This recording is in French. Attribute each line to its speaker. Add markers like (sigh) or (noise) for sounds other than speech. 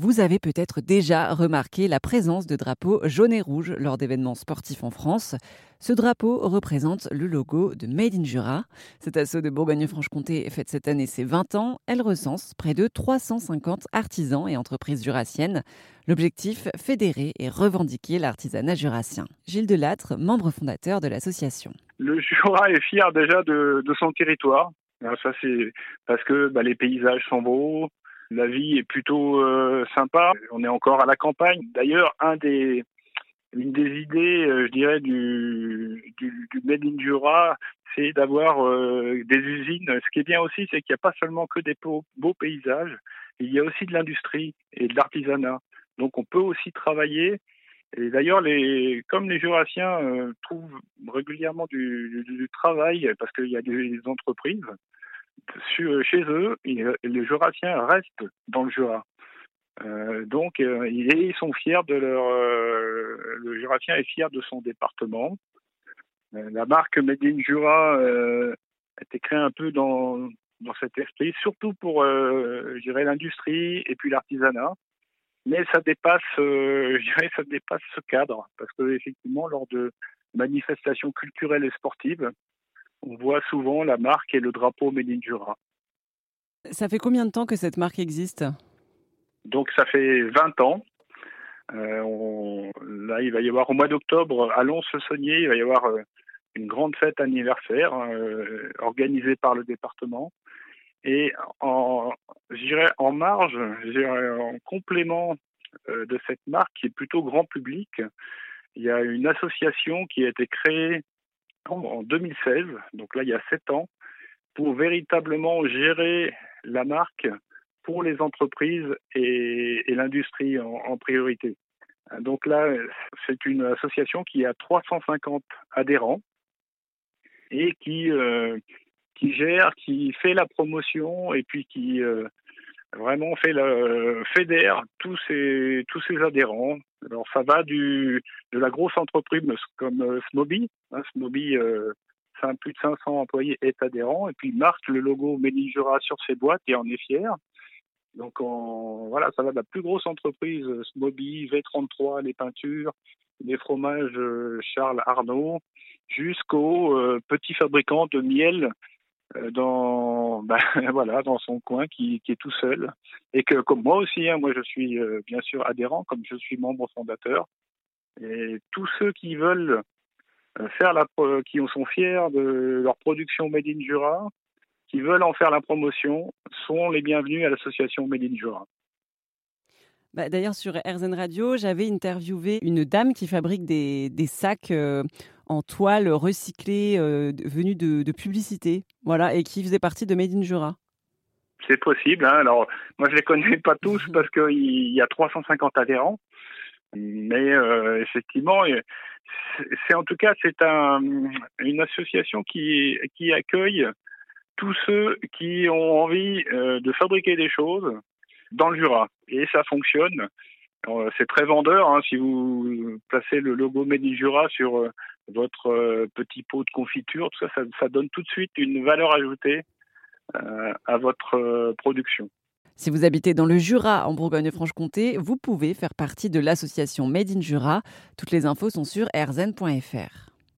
Speaker 1: Vous avez peut-être déjà remarqué la présence de drapeaux jaune et rouge lors d'événements sportifs en France. Ce drapeau représente le logo de Made in Jura. Cet assaut de Bourgogne-Franche-Comté fête cette année ses 20 ans. Elle recense près de 350 artisans et entreprises jurassiennes. L'objectif, fédérer et revendiquer l'artisanat jurassien. Gilles Delattre, membre fondateur de l'association.
Speaker 2: Le Jura est fier déjà de, son territoire. ça, c'est parce que bah, les paysages sont beaux, la vie est plutôt euh, sympa. On est encore à la campagne. D'ailleurs, une des idées, euh, je dirais, du, du, Made in Jura, c'est d'avoir euh, des usines. Ce qui est bien aussi, c'est qu'il n'y a pas seulement que des beaux, paysages, il y a aussi de l'industrie et de l'artisanat. Donc on peut aussi travailler. Et d'ailleurs, comme les Jurassiens trouvent régulièrement du travail, parce qu'il y a des entreprises, chez eux, les Jurassiens restent dans le Jura. Euh, donc, euh, ils sont fiers de leur. Euh, le Jurassien est fier de son département. la marque Made in Jura a été créée un peu dans, dans cet esprit, surtout pour, je l'industrie et puis l'artisanat. Mais ça dépasse, ça dépasse ce cadre parce que effectivement, lors de manifestations culturelles et sportives, on voit souvent la marque et le drapeau Made in Jura.
Speaker 1: Ça fait combien de temps que cette marque existe?
Speaker 2: Donc ça fait 20 ans. Euh, là, il va y avoir au mois d'octobre à Lons-le-Saunier, il va y avoir euh, une grande fête anniversaire euh, organisée par le département. Et en, en marge, en complément de cette marque qui est plutôt grand public, il y a une association qui a été créée en 2016, donc là il y a sept ans, pour véritablement gérer la marque pour les entreprises et, l'industrie en, priorité. Donc là, c'est une association qui a 350 adhérents et qui, euh, qui gère, qui fait la promotion et puis qui euh, vraiment fait la, fédère tous ces, tous ces adhérents. Alors ça va du, de la grosse entreprise comme euh, Smoby. Hein, Smoby, euh, plus de 500 employés est adhérent et puis marque le logo Méni Jura sur ses boîtes et en est fier. Donc voilà, ça va de la plus grosse entreprise, Smoby, V33, les peintures, les fromages euh, Charles Arnaud, jusqu'au euh, petit fabricant de miel euh, dans (laughs) ben, voilà dans son coin qui, est tout seul et que comme moi aussi hein, moi je suis euh, bien sûr adhérent comme je suis membre fondateur et tous ceux qui veulent euh, faire la qui sont fiers de leur production Made in Jura qui veulent en faire la promotion sont les bienvenus à l'association Made in Jura.
Speaker 1: Bah, D'ailleurs, sur RZN Radio, j'avais interviewé une dame qui fabrique des sacs en toile recyclée euh, venue de, publicité, voilà, et qui faisait partie de Made in Jura.
Speaker 2: C'est possible. Hein. Alors, moi, je les connais pas (laughs) tous parce qu'il y a 350 adhérents, mais euh, effectivement, c'est en tout cas c'est un, une association qui qui accueille tous ceux qui ont envie euh, de fabriquer des choses dans le Jura. Et ça fonctionne. C'est très vendeur. Hein, si vous placez le logo Made in Jura sur votre euh, petit pot de confiture, tout ça, ça, donne tout de suite une valeur ajoutée euh, à votre euh, production.
Speaker 1: Si vous habitez dans le Jura, en Bourgogne-Franche-Comté, vous pouvez faire partie de l'association Made in Jura. Toutes les infos sont sur rzn.fr.